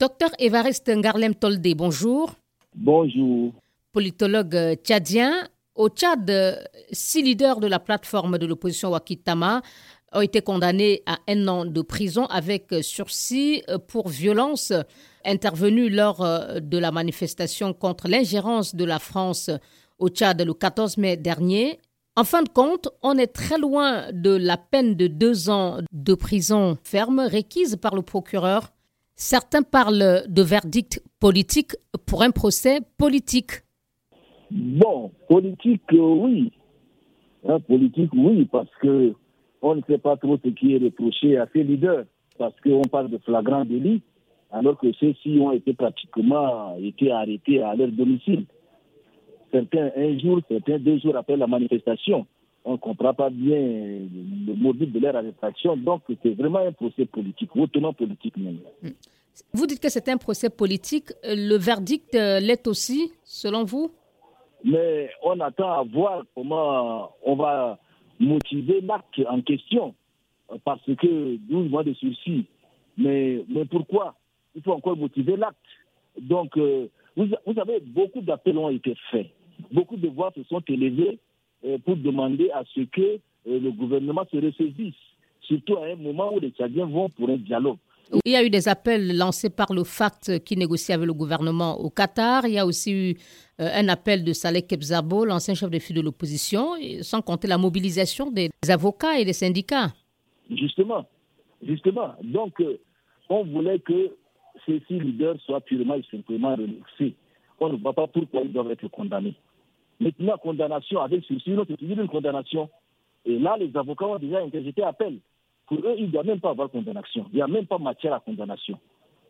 Docteur Évariste Ngarlem Toldé, bonjour. Bonjour. Politologue euh, tchadien. Au Tchad, euh, six leaders de la plateforme de l'opposition Wakitama ont été condamnés à un an de prison avec sursis pour violence intervenue lors de la manifestation contre l'ingérence de la France au Tchad le 14 mai dernier. En fin de compte, on est très loin de la peine de deux ans de prison ferme requise par le procureur. Certains parlent de verdict politique pour un procès politique. Bon, politique, euh, oui. Hein, politique, oui, parce que on ne sait pas trop ce qui est reproché à ces leaders, parce qu'on parle de flagrant délit, alors que ceux-ci ont été pratiquement été arrêtés à leur domicile certains un jour, certains deux jours après la manifestation. On ne comprend pas bien le mobile de leur arrestation. Donc, c'est vraiment un procès politique, hautement politique même. Vous dites que c'est un procès politique. Le verdict euh, l'est aussi, selon vous? Mais on attend à voir comment on va motiver l'acte en question. Parce que 12 mois de sursis. Mais, mais pourquoi? Il faut encore motiver l'acte. Donc, euh, vous, savez, beaucoup d'appels ont été faits beaucoup de voix se sont élevées euh, pour demander à ce que euh, le gouvernement se ressaisisse, surtout à un moment où les Tchadiens vont pour un dialogue. Il y a eu des appels lancés par le FACT qui négocie avec le gouvernement au Qatar. Il y a aussi eu euh, un appel de Saleh Kebzabo, l'ancien chef de file de l'opposition, sans compter la mobilisation des avocats et des syndicats. Justement, justement. Donc, on voulait que ces six leaders soient purement et simplement relaxés. On ne voit pas pourquoi ils doivent être condamnés. Maintenant, condamnation avec sursis, c'est une condamnation. Et là, les avocats ont déjà interjeté appel. Pour eux, il ne doit même pas avoir condamnation. Il n'y a même pas matière à condamnation.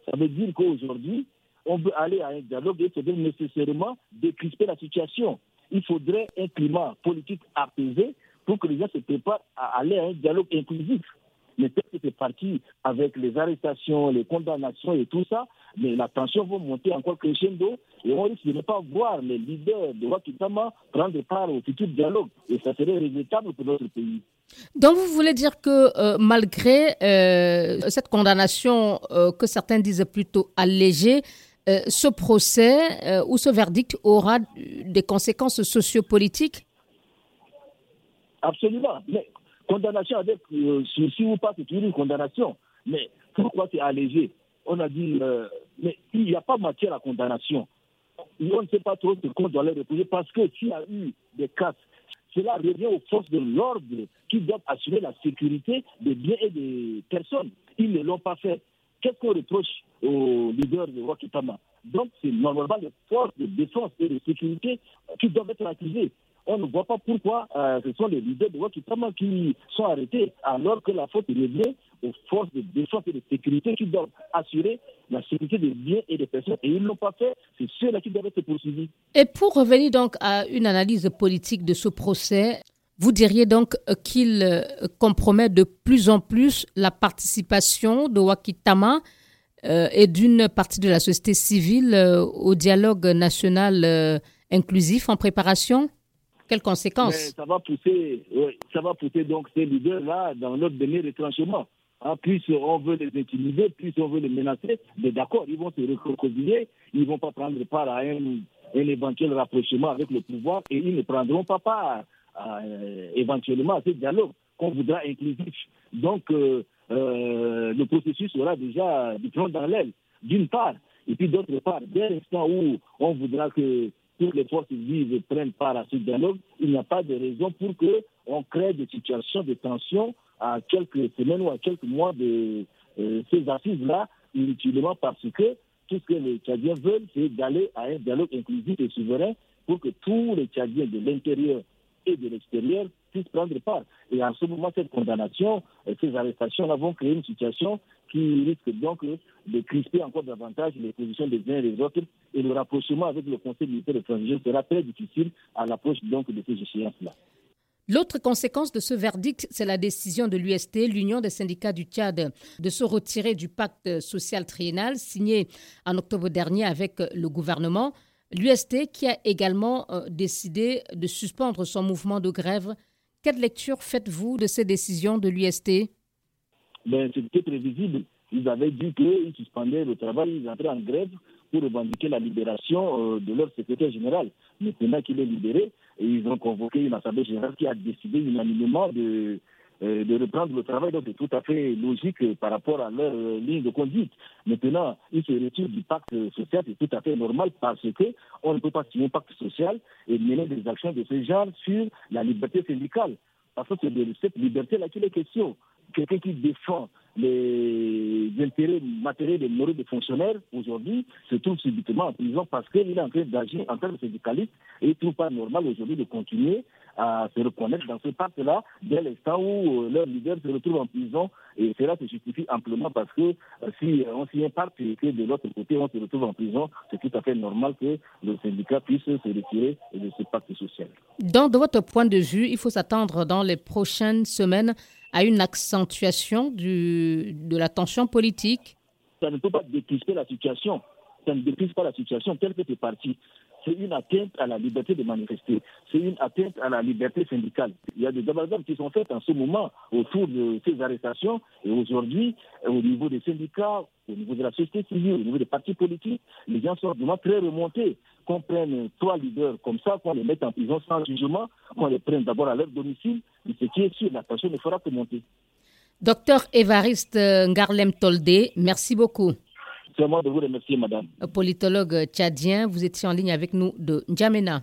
Ça veut dire qu'aujourd'hui, on veut aller à un dialogue et c'est nécessairement décrisper la situation. Il faudrait un climat politique apaisé pour que les gens se préparent à aller à un dialogue inclusif. Mais peut-être que c'est parti avec les arrestations, les condamnations et tout ça, mais la tension va monter encore crescendo et on risque de ne pas voir les leaders de Wakitama prendre part au futur dialogue. Et ça serait regrettable pour notre pays. Donc vous voulez dire que euh, malgré euh, cette condamnation euh, que certains disent plutôt allégée, ce procès ou ce verdict aura des conséquences sociopolitiques? Absolument. Mais condamnation avec sursis ou pas, c'est toujours une condamnation. Mais pourquoi c'est allégé? On a dit, mais il n'y a pas matière à condamnation on ne sait pas trop ce qu'on doit les reposer parce que s'il y a eu des cas, cela revient aux forces de l'ordre qui doivent assurer la sécurité des biens et des personnes. Ils ne l'ont pas fait. Qu'est-ce qu'on reproche aux leaders de Wakitama Donc, c'est normalement les forces de défense et de sécurité qui doivent être accusées on ne voit pas pourquoi euh, ce sont les leaders de Wakitama qui sont arrêtés, alors que la faute revient aux forces de défense et de sécurité qui doivent assurer la sécurité des biens et des personnes. Et ils ne l'ont pas fait, c'est ceux-là qui doivent être poursuivis. Et pour revenir donc à une analyse politique de ce procès, vous diriez donc qu'il euh, compromet de plus en plus la participation de Wakitama euh, et d'une partie de la société civile au dialogue national inclusif en préparation? Quelles conséquences? Ça va pousser, ça va pousser donc ces leaders-là dans notre dernier retranchement. Hein, plus on veut les intimider, plus on veut les menacer, mais d'accord, ils vont se recroqueviller, ils ne vont pas prendre part à un, éventuel rapprochement avec le pouvoir et ils ne prendront pas part éventuellement à ce dialogue qu'on voudra inclusif. Donc, euh, euh, le processus sera déjà du dans l'aile, d'une part. Et puis d'autre part, dès l'instant où on voudra que toutes les forces vives prennent part à ce dialogue, il n'y a pas de raison pour qu'on crée des situations de tension à quelques semaines ou à quelques mois de euh, ces assises-là, inutilement parce que tout ce que les Tchadiens veulent, c'est d'aller à un dialogue inclusif et souverain pour que tous les Tchadiens de l'intérieur et de l'extérieur puissent prendre part. Et en ce moment, cette condamnation, euh, ces arrestations-là vont créer une situation qui risque donc de crisper encore davantage les positions des uns et des autres. Et le rapprochement avec le Conseil militaire transition sera très difficile à l'approche donc de ces échéances-là. L'autre conséquence de ce verdict, c'est la décision de l'UST, l'Union des syndicats du Tchad, de se retirer du pacte social triennal signé en octobre dernier avec le gouvernement. L'UST qui a également euh, décidé de suspendre son mouvement de grève. Quelle lecture faites-vous de ces décisions de l'UST ben, C'était prévisible. Ils avaient dit qu'ils suspendaient le travail, ils entraient en grève pour revendiquer la libération euh, de leur secrétaire général. Maintenant qu'il est libéré, ils ont convoqué une assemblée générale qui a décidé unanimement de, euh, reprendre le travail. Donc c'est tout à fait logique par rapport à leur euh, ligne de conduite. Maintenant, ils se retirent du pacte social, c'est tout à fait normal parce que on ne peut pas signer un pacte social et mener des actions de ce genre sur la liberté syndicale. Parce que c'est de cette liberté-là qu'il est question. Quelqu'un qui défend les intérêts matériels et moraux des fonctionnaires aujourd'hui se trouve subitement en prison parce qu'il est en train d'agir en tant que syndicaliste et il ne trouve pas normal aujourd'hui de continuer à se reconnaître dans ce pacte-là dès l'instant où euh, leur leader se retrouve en prison et cela se justifie amplement parce que euh, si on signe un pacte et que de l'autre côté on se retrouve en prison, c'est tout à fait normal que le syndicat puisse se retirer de ce pacte social. Donc, de votre point de vue, il faut s'attendre dans les prochaines semaines à une accentuation de la tension politique Ça ne peut pas décrisper la situation. Ça ne décrispe pas la situation telle que c'est parti. C'est une atteinte à la liberté de manifester. C'est une atteinte à la liberté syndicale. Il y a des amalgames qui sont faits en ce moment autour de ces arrestations. Et aujourd'hui, au niveau des syndicats, au niveau de la société civile, au niveau des partis politiques, les gens sont vraiment très remontés. Qu'on prenne trois leaders comme ça, qu'on les mette en prison sans jugement, qu'on les prenne d'abord à leur domicile, et ce qui est sûr, la tension ne fera que monter. Docteur Évariste Ngarlem Toldé, merci beaucoup. C'est de vous remercier, madame. Politologue tchadien, vous étiez en ligne avec nous de N'Djamena.